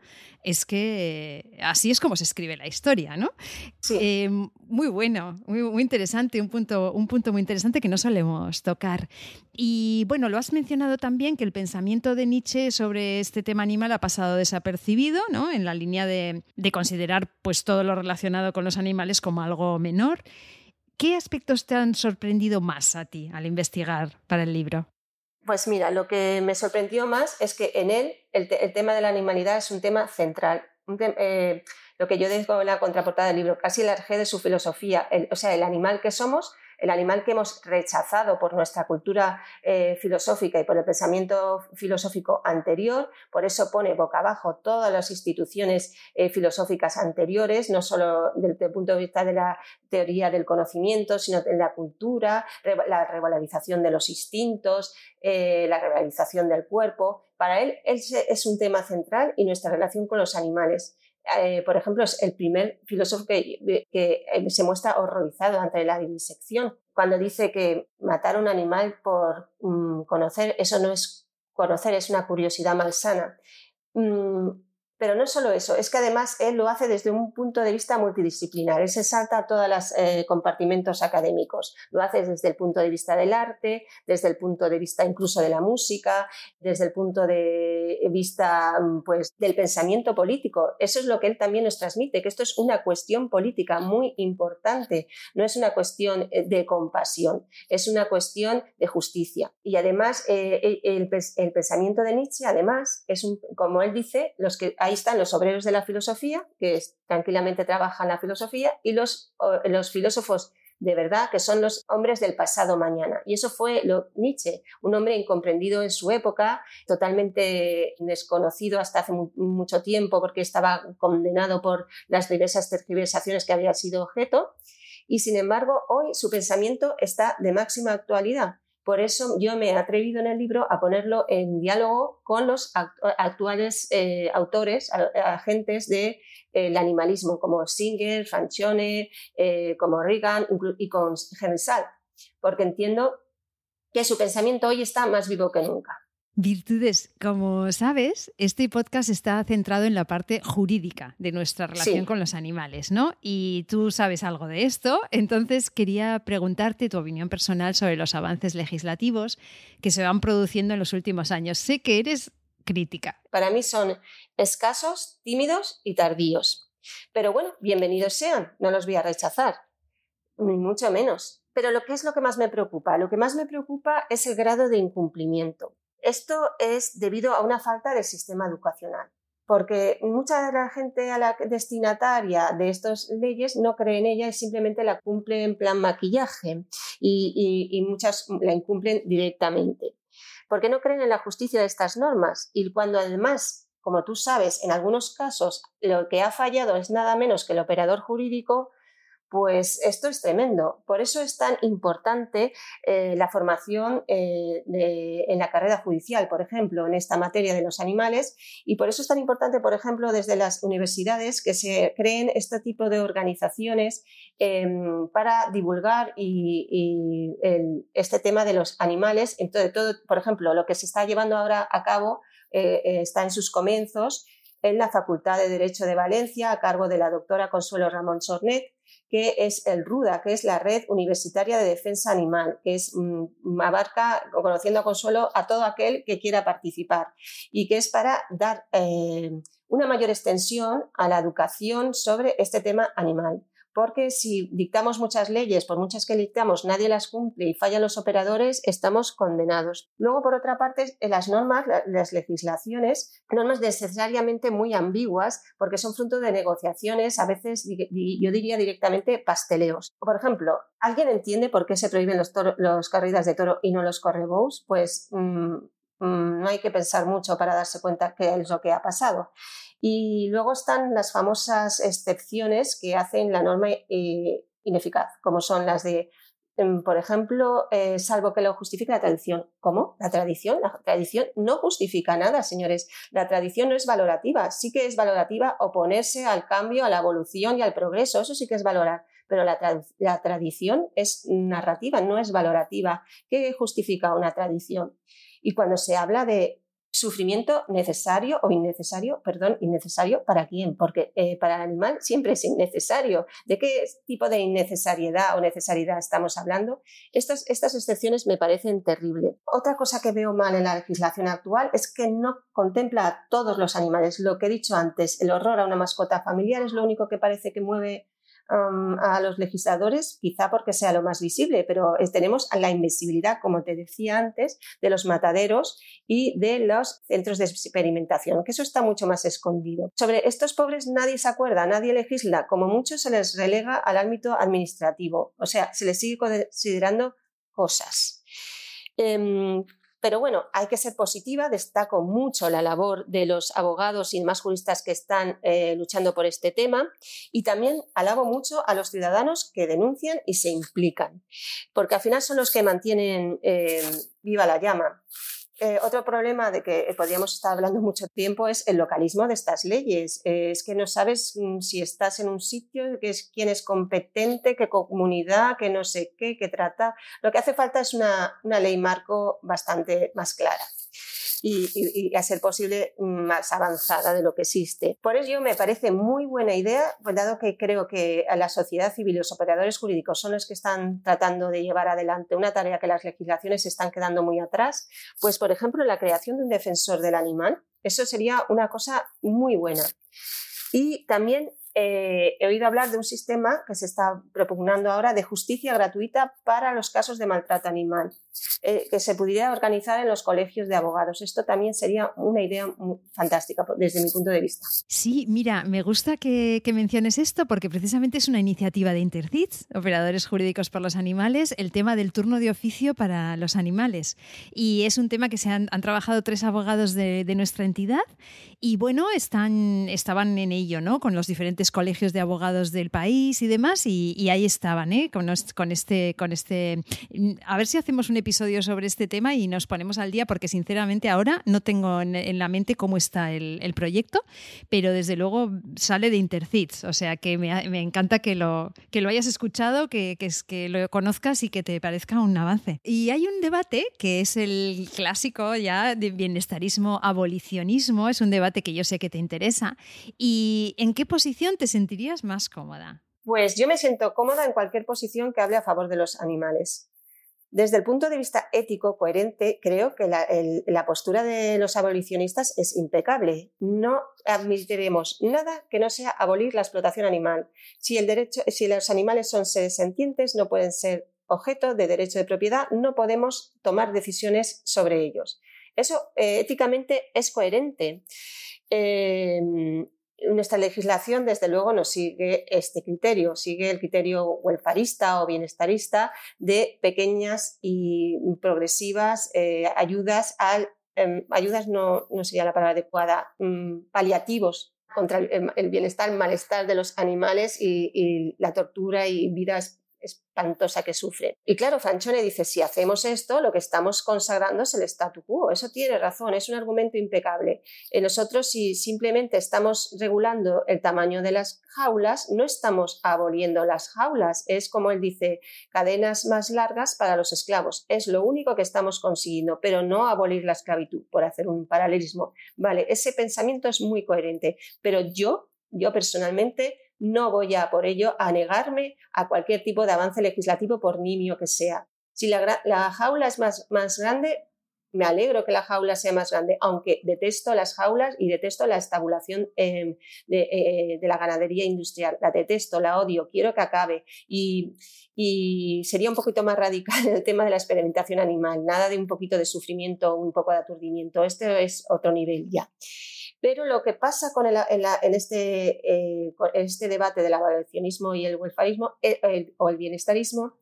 es que así es como se escribe la historia, ¿no? Sí. Eh, muy bueno, muy, interesante, un punto, un punto muy interesante que no solemos tocar. Y bueno, lo has mencionado también que el pensamiento de Nietzsche sobre este tema animal ha pasado desapercibido, ¿no? En la línea de, de considerar pues todo lo relacionado con los animales como algo menor. ¿Qué aspectos te han sorprendido más a ti al investigar para el libro? Pues mira, lo que me sorprendió más es que en él el, tema de la animalidad es un tema central. Eh, lo que yo digo en la contraportada del libro, casi el arjé de su filosofía, o sea, el animal que somos el animal que hemos rechazado por nuestra cultura eh, filosófica y por el pensamiento filosófico anterior, por eso pone boca abajo todas las instituciones eh, filosóficas anteriores, no solo desde el punto de vista de la teoría del conocimiento, sino en la cultura, la revalorización de los instintos, eh, la revalorización del cuerpo. Para él, es un tema central y nuestra relación con los animales. Eh, por ejemplo, es el primer filósofo que, eh, se muestra horrorizado ante la vivisección, cuando dice que matar a un animal por mm, conocer, eso no es conocer, es una curiosidad malsana. Mm, pero no solo eso, es que además él lo hace desde un punto de vista multidisciplinar. Él se salta a todos los eh, compartimentos académicos. Lo hace desde el punto de vista del arte, desde el punto de vista incluso de la música, desde el punto de vista mm, pues, del pensamiento político. Eso es lo que él también nos transmite, que esto es una cuestión política muy importante. No es una cuestión eh, de compasión, es una cuestión de justicia. Y además, eh, el, el, pensamiento de Nietzsche, además, es un, como él dice, los que hay ahí están los obreros de la filosofía, que tranquilamente trabajan la filosofía, y los, filósofos de verdad, que son los hombres del pasado mañana. Y eso fue Nietzsche, un hombre incomprendido en su época, totalmente desconocido hasta hace mucho tiempo porque estaba condenado por las diversas tergiversaciones que había sido objeto. Y sin embargo, hoy su pensamiento está de máxima actualidad. Por eso yo me he atrevido en el libro a ponerlo en diálogo con los actuales eh, autores, agentes del de, animalismo, como Singer, Francione, eh, como Reagan y con Gensal, porque entiendo que su pensamiento hoy está más vivo que nunca. Virtudes, como sabes, este podcast está centrado en la parte jurídica de nuestra relación con los animales, ¿no? Y tú sabes algo de esto, entonces quería preguntarte tu opinión personal sobre los avances legislativos que se van produciendo en los últimos años. Sé que eres crítica. Para mí son escasos, tímidos y tardíos. Pero bueno, bienvenidos sean, no los voy a rechazar, ni mucho menos. Pero lo que es lo que más me preocupa, lo que más me preocupa es el grado de incumplimiento. Esto es debido a una falta del sistema educacional, porque mucha de la gente la destinataria de estas leyes no cree en ella y simplemente la cumple en plan maquillaje y, muchas la incumplen directamente. Porque no creen en la justicia de estas normas y cuando además como tú sabes, en algunos casos lo que ha fallado es nada menos que el operador jurídico, pues esto es tremendo. Por eso es tan importante eh, la formación eh, en la carrera judicial, por ejemplo, en esta materia de los animales. Y por eso es tan importante, por ejemplo, desde las universidades que se creen este tipo de organizaciones em, para divulgar este tema de los animales. Entonces, todo, por ejemplo, lo que se está llevando ahora a cabo eh, está en sus comienzos en la Facultad de Derecho de Valencia, a cargo de la doctora Consuelo Ramón Sornet, que es el RUDA, que es la Red Universitaria de Defensa Animal, que es, mm, abarca, conociendo a Consuelo, a todo aquel que quiera participar y que es para dar eh, una mayor extensión a la educación sobre este tema animal porque si dictamos muchas leyes, por muchas que dictamos, nadie las cumple y fallan los operadores, estamos condenados. Luego, por otra parte, las normas, las legislaciones, normas necesariamente muy ambiguas, porque son fruto de negociaciones, a veces yo diría directamente pasteleos. Por ejemplo, ¿alguien entiende por qué se prohíben los, corridas de toro y no los correbous? Pues mm, mm, no hay que pensar mucho para darse cuenta qué es lo que ha pasado. Y luego están las famosas excepciones que hacen la norma eh, ineficaz, como son las de, em, por ejemplo, eh, salvo que lo justifique la tradición. ¿Cómo? ¿La tradición? La tradición no justifica nada, señores. La tradición no es valorativa. Sí que es valorativa oponerse al cambio, a la evolución y al progreso. Eso sí que es valorar. Pero la, la tradición es narrativa, no es valorativa. ¿Qué justifica una tradición? Y cuando se habla de sufrimiento necesario o innecesario, perdón, innecesario para quién, porque eh, para el animal siempre es innecesario. ¿De qué tipo de innecesariedad o necesariedad estamos hablando? Estas, estas excepciones me parecen terribles. Otra cosa que veo mal en la legislación actual es que no contempla a todos los animales. Lo que he dicho antes, el horror a una mascota familiar es lo único que parece que mueve a los legisladores, quizá porque sea lo más visible, pero tenemos la invisibilidad, como te decía antes, de los mataderos y de los centros de experimentación, que eso está mucho más escondido. Sobre estos pobres nadie se acuerda, nadie legisla, como mucho se les relega al ámbito administrativo, o sea, se les sigue considerando cosas. Em, pero bueno, hay que ser positiva. Destaco mucho la labor de los abogados y demás juristas que están eh, luchando por este tema. Y también alabo mucho a los ciudadanos que denuncian y se implican, porque al final son los que mantienen eh, viva la llama. Eh, otro problema de que podríamos estar hablando mucho tiempo es el localismo de estas leyes. Eh, es que no sabes mm, si estás en un sitio, que es, quién es competente, qué comunidad, qué no sé qué, qué trata. Lo que hace falta es una ley marco bastante más clara y, a ser posible más avanzada de lo que existe. Por ello me parece muy buena idea, pues dado que creo que la sociedad civil y los operadores jurídicos son los que están tratando de llevar adelante una tarea que las legislaciones están quedando muy atrás, pues por ejemplo la creación de un defensor del animal, eso sería una cosa muy buena. Y también eh, he oído hablar de un sistema que se está propugnando ahora de justicia gratuita para los casos de maltrato animal, eh, que se pudiera organizar en los colegios de abogados. Esto también sería una idea fantástica desde mi punto de vista. Sí, mira, me gusta que, menciones esto porque precisamente es una iniciativa de Intercits, Operadores Jurídicos por los Animales, el tema del turno de oficio para los animales. Y es un tema que se han, trabajado tres abogados de, de nuestra entidad y bueno, están, estaban en ello, ¿no? Con los diferentes colegios de abogados del país y demás, y, ahí estaban, ¿eh? con, este, con este. A ver si hacemos un episodio sobre este tema y nos ponemos al día, porque sinceramente ahora no tengo en, la mente cómo está el, proyecto, pero desde luego sale de Intercits, o sea que me, encanta que lo, que lo hayas escuchado, que, que, que lo conozcas y que te parezca un avance. Y hay un debate que es el clásico ya de bienestarismo, abolicionismo, es un debate que yo sé que te interesa. ¿Y en qué posición te sentirías más cómoda? Pues yo me siento cómoda en cualquier posición que hable a favor de los animales. Desde el punto de vista ético coherente, creo que la, postura de los abolicionistas es impecable. No admitiremos nada que no sea abolir la explotación animal. Si, el derecho, si los animales son seres sentientes, no pueden ser objeto de derecho de propiedad, no podemos tomar decisiones sobre ellos. Eso eh, éticamente es coherente. Eh, nuestra legislación, desde luego, no sigue este criterio, sigue el criterio welfarista o bienestarista de pequeñas y progresivas eh, ayudas al, em, ayudas no, no, sería la palabra adecuada, mm, paliativos contra el, bienestar, el malestar de los animales y la tortura y vidas espantosa que sufre. Y claro, Franchone dice, si hacemos esto, lo que estamos consagrando es el statu quo. Eso tiene razón, es un argumento impecable. Eh, nosotros, si simplemente estamos regulando el tamaño de las jaulas, no estamos aboliendo las jaulas. Es como él dice, cadenas más largas para los esclavos. Es lo único que estamos consiguiendo, pero no abolir la esclavitud, por hacer un paralelismo. Vale, ese pensamiento es muy coherente, pero yo, yo personalmente, no voy a por ello a negarme a cualquier tipo de avance legislativo por nimio que sea. Si la, jaula es más, más grande, me alegro que la jaula sea más grande, aunque detesto las jaulas y detesto la estabulación em, eh, de, la ganadería industrial. La detesto, la odio, quiero que acabe. Y, sería un poquito más radical el tema de la experimentación animal, nada de un poquito de sufrimiento, un poco de aturdimiento. Este es otro nivel ya. Pero lo que pasa con en, este, eh, este, debate del abolicionismo y el welfarismo eh, o el bienestarismo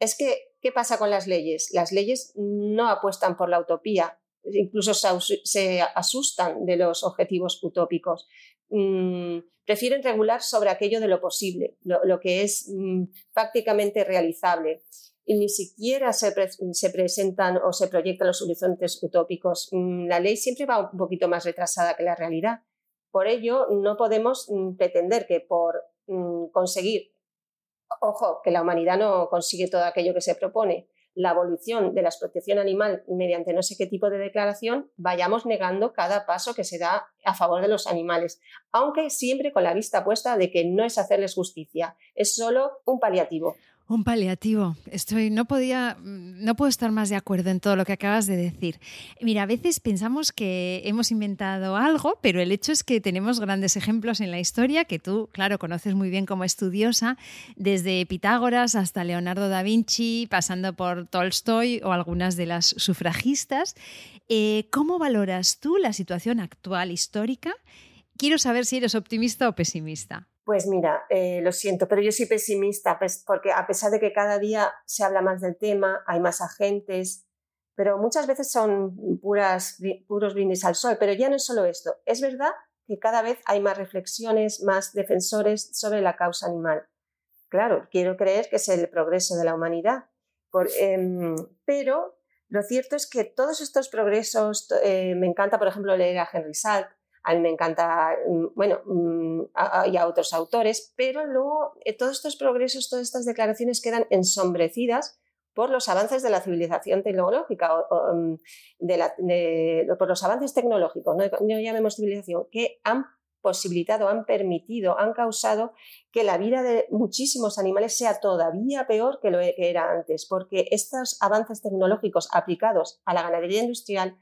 es que ¿Qué pasa con las leyes? Las leyes no apuestan por la utopía, incluso se asustan de los objetivos utópicos. Mm, prefieren regular sobre aquello de lo posible, lo, que es mm, prácticamente realizable. Y ni siquiera se, presentan o se proyectan los horizontes utópicos. Mm, la ley siempre va un poquito más retrasada que la realidad. Por ello, no podemos pretender que por conseguir ojo, que la humanidad no consigue todo aquello que se propone, la abolición de la protección animal mediante no sé qué tipo de declaración, vayamos negando cada paso que se da a favor de los animales, aunque siempre con la vista puesta de que no es hacerles justicia, es solo un paliativo. Un paliativo. Estoy, no podía, no puedo estar más de acuerdo en todo lo que acabas de decir. Mira, a veces pensamos que hemos inventado algo, pero el hecho es que tenemos grandes ejemplos en la historia que tú, claro, conoces muy bien como estudiosa, desde Pitágoras hasta Leonardo da Vinci, pasando por Tolstoy o algunas de las sufragistas. Eh, ¿Cómo valoras tú la situación actual histórica? Quiero saber si eres optimista o pesimista. Pues mira, eh, lo siento, pero yo soy pesimista pues, porque a pesar de que cada día se habla más del tema, hay más agentes, pero muchas veces son puros brindis al sol. Pero ya no es solo esto. Es verdad que cada vez hay más reflexiones, más defensores sobre la causa animal. Claro, quiero creer que es el progreso de la humanidad. Em, pero lo cierto es que todos estos progresos, eh, me encanta, por ejemplo, leer a Henry Salk, a mí me encanta, mm, bueno, mm, y a otros autores, pero luego eh, todos estos progresos, todas estas declaraciones quedan ensombrecidas por los avances de la civilización tecnológica, mm, por los avances tecnológicos, no, no llamemos civilización, que han posibilitado, han permitido, han causado que la vida de muchísimos animales sea todavía peor que lo que era antes, porque estos avances tecnológicos aplicados a la ganadería industrial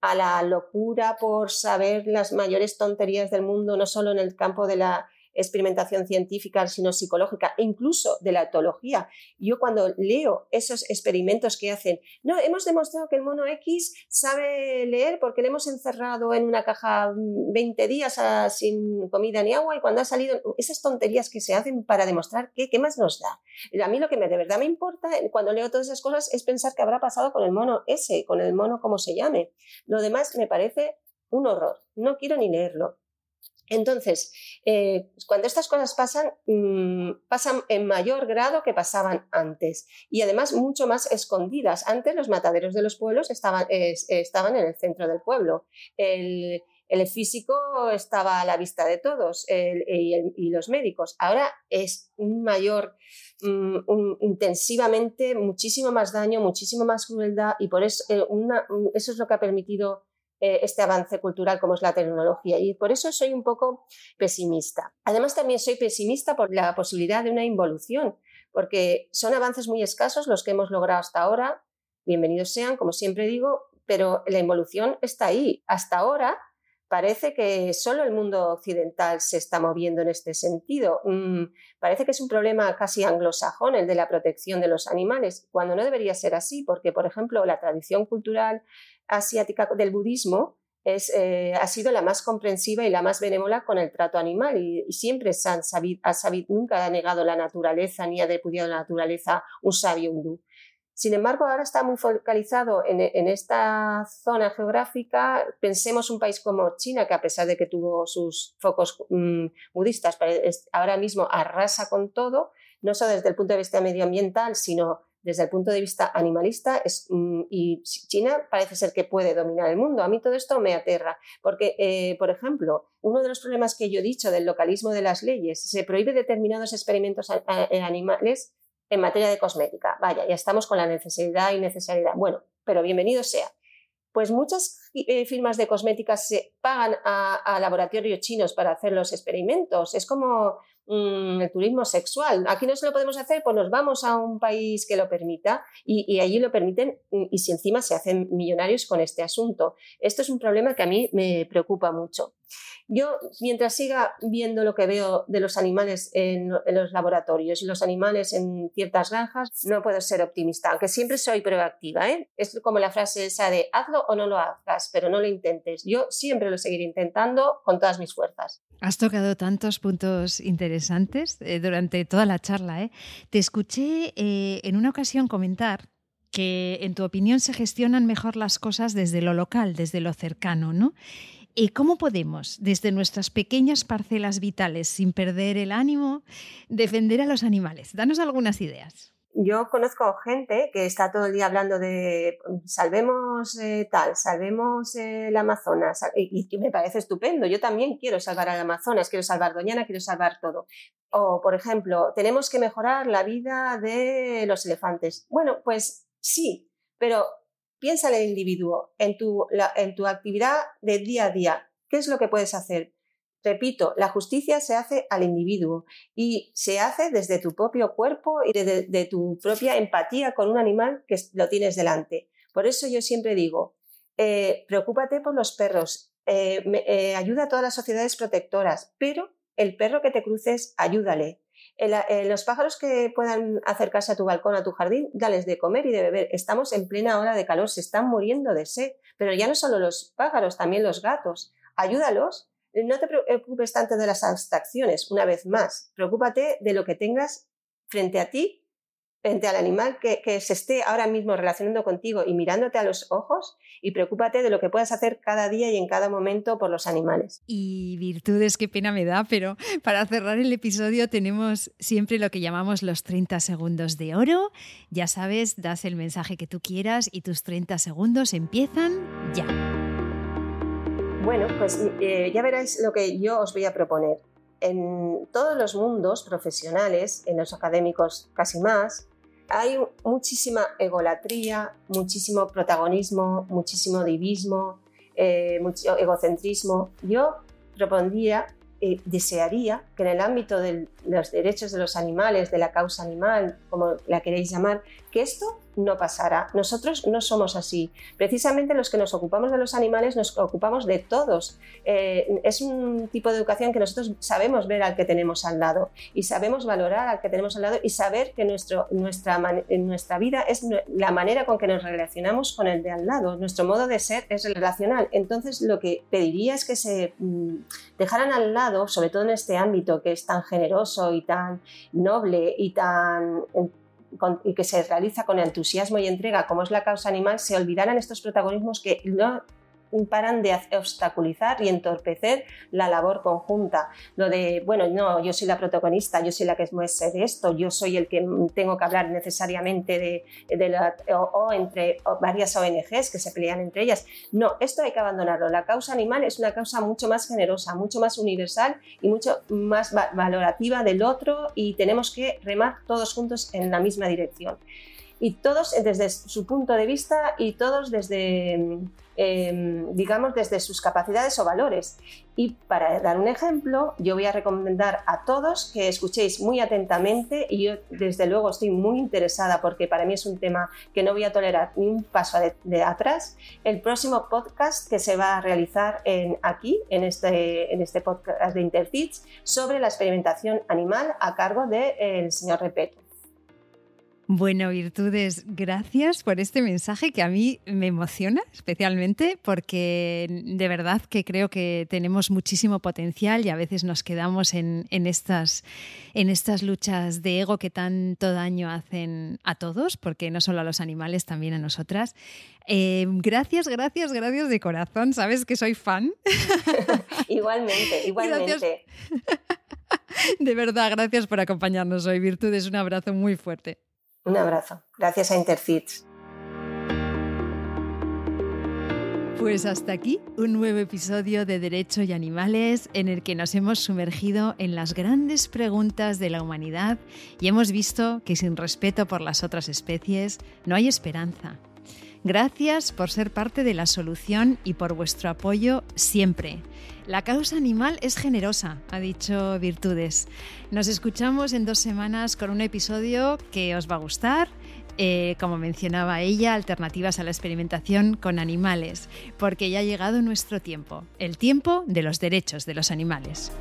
a la locura por saber las mayores tonterías del mundo, no solo en el campo de la experimentación científica, sino psicológica, e incluso de la etología. Yo cuando leo esos experimentos que hacen, no, hemos demostrado que el mono X sabe leer porque le hemos encerrado en una caja 20 días ah, sin comida ni agua y cuando ha salido, esas tonterías que se hacen para demostrar que, qué más nos da. A mí lo que me, de verdad me importa eh, cuando leo todas esas cosas es pensar qué habrá pasado con el mono S, con el mono como se llame. Lo demás me parece un horror. No quiero ni leerlo. Entonces, eh, cuando estas cosas pasan, mm, pasan en mayor grado que pasaban antes y además mucho más escondidas. Antes los mataderos de los pueblos estaban, estaban en el centro del pueblo. El, físico estaba a la vista de todos y, los médicos. Ahora es un mayor, mm, intensivamente, muchísimo más daño, muchísimo más crueldad y por eso, eh, eso es lo que ha permitido eh, este avance cultural como es la tecnología y por eso soy un poco pesimista. Además también soy pesimista por la posibilidad de una involución, porque son avances muy escasos los que hemos logrado hasta ahora, bienvenidos sean, como siempre digo, pero la involución está ahí. Hasta ahora parece que solo el mundo occidental se está moviendo en este sentido. Mm, parece que es un problema casi anglosajón el de la protección de los animales, cuando no debería ser así, porque, por ejemplo, la tradición cultural asiática del budismo es, eh, ha sido la más comprensiva y la más benévola con el trato animal y, siempre han sabido, ha nunca ha negado la naturaleza ni ha depudiado la naturaleza un sabio hindú. Sin embargo, ahora está muy focalizado en, esta zona geográfica. Pensemos un país como China, que a pesar de que tuvo sus focos mm, budistas, ahora mismo arrasa con todo, no solo desde el punto de vista medioambiental, sino desde el punto de vista animalista mm, y China parece ser que puede dominar el mundo. A mí todo esto me aterra, porque, eh, por ejemplo, uno de los problemas que yo he dicho del localismo de las leyes, se prohíbe determinados experimentos en animales en materia de cosmética. Vaya, ya estamos con la necesidad y necesidad. Bueno, pero bienvenido sea. Pues muchas eh, firmas de cosméticas se pagan a, a laboratorios chinos para hacer los experimentos. Es como mm, el turismo sexual. Aquí no se lo podemos hacer, pues nos vamos a un país que lo permita y, allí lo permiten mm, y si encima se hacen millonarios con este asunto. Esto es un problema que a mí me preocupa mucho. Yo, mientras siga viendo lo que veo de los animales en, los laboratorios y los animales en ciertas granjas, no puedo ser optimista, aunque siempre soy proactiva. ¿eh? Es como la frase esa de hazlo o no lo hagas, pero no lo intentes. Yo siempre lo seguiré intentando con todas mis fuerzas. Has tocado tantos puntos interesantes eh, durante toda la charla. ¿eh? Te escuché eh, en una ocasión comentar que en tu opinión se gestionan mejor las cosas desde lo local, desde lo cercano, ¿no? ¿Y cómo podemos, desde nuestras pequeñas parcelas vitales, sin perder el ánimo, defender a los animales? Danos algunas ideas. Yo conozco gente que está todo el día hablando de salvemos eh, tal, salvemos el Amazonas, y, y, me parece estupendo. Yo también quiero salvar al Amazonas, quiero salvar Doñana, quiero salvar todo. O, por ejemplo, tenemos que mejorar la vida de los elefantes. Bueno, pues sí, pero Piensa en el individuo, en tu, en tu actividad de día a día. ¿Qué es lo que puedes hacer? Repito, la justicia se hace al individuo y se hace desde tu propio cuerpo y de, tu propia empatía con un animal que lo tienes delante. Por eso yo siempre digo, eh, preocúpate por los perros, eh, eh, ayuda a todas las sociedades protectoras, pero el perro que te cruces, ayúdale, los pájaros que puedan acercarse a tu balcón, a tu jardín, dales de comer y de beber. Estamos en plena hora de calor, se están muriendo de sed. Pero ya no solo los pájaros, también los gatos. Ayúdalos. No te preocupes tanto de las abstracciones, una vez más. Preocúpate de lo que tengas frente a ti frente al animal que, se esté ahora mismo relacionando contigo y mirándote a los ojos y preocúpate de lo que puedas hacer cada día y en cada momento por los animales. Y virtudes, qué pena me da, pero para cerrar el episodio tenemos siempre lo que llamamos los 30 segundos de oro. Ya sabes, das el mensaje que tú quieras y tus 30 segundos empiezan ya. Bueno, pues eh, ya veréis lo que yo os voy a proponer. En todos los mundos profesionales, en los académicos casi más, hay muchísima egolatría, muchísimo protagonismo, muchísimo divismo, eh, mucho egocentrismo. Yo propondría, eh, desearía que en el ámbito de los derechos de los animales, de la causa animal, como la queréis llamar, que esto no pasará. Nosotros no somos así. Precisamente los que nos ocupamos de los animales nos ocupamos de todos. Eh, es un tipo de educación que nosotros sabemos ver al que tenemos al lado y sabemos valorar al que tenemos al lado y saber que nuestro, nuestra, nuestra vida es la manera con que nos relacionamos con el de al lado. Nuestro modo de ser es relacional. Entonces lo que pediría es que se mm, dejaran al lado, sobre todo en este ámbito que es tan generoso y tan noble y tan y que se realiza con entusiasmo y entrega, como es la causa animal, se olvidaran estos protagonismos que no paran de obstaculizar y entorpecer la labor conjunta. Lo de, bueno, no, yo soy la protagonista, yo soy la que muestre de esto, yo soy el que tengo que hablar necesariamente de, de la, o, entre varias ONGs que se pelean entre ellas. No, esto hay que abandonarlo. La causa animal es una causa mucho más generosa, mucho más universal y mucho más valorativa del otro y tenemos que remar todos juntos en la misma dirección y todos desde su punto de vista y todos desde, em, digamos, desde sus capacidades o valores. Y para dar un ejemplo, yo voy a recomendar a todos que escuchéis muy atentamente y yo desde luego estoy muy interesada porque para mí es un tema que no voy a tolerar ni un paso de, atrás, el próximo podcast que se va a realizar en, aquí, en este, en este podcast de Interfits, sobre la experimentación animal a cargo del señor Repeto. Bueno, Virtudes, gracias por este mensaje que a mí me emociona especialmente porque de verdad que creo que tenemos muchísimo potencial y a veces nos quedamos en, estas, en estas luchas de ego que tanto daño hacen a todos, porque no solo a los animales, también a nosotras. Eh, gracias, gracias, gracias de corazón. Sabes que soy fan. (laughs) igualmente, (laughs) igualmente. (laughs) De verdad, gracias por acompañarnos hoy, Virtudes. Un abrazo muy fuerte. Un abrazo. Gracias a Interfits. Pues hasta aquí un nuevo episodio de Derecho y Animales en el que nos hemos sumergido en las grandes preguntas de la humanidad y hemos visto que sin respeto por las otras especies no hay esperanza. Gracias por ser parte de la solución y por vuestro apoyo siempre. La causa animal es generosa, ha dicho Virtudes. Nos escuchamos en dos semanas con un episodio que os va a gustar. Eh, como mencionaba ella, alternativas a la experimentación con animales, porque ya ha llegado nuestro tiempo, el tiempo de los derechos de los animales.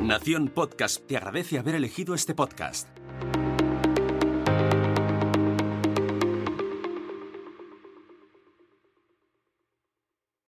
Nación Podcast te agradece haber elegido este podcast.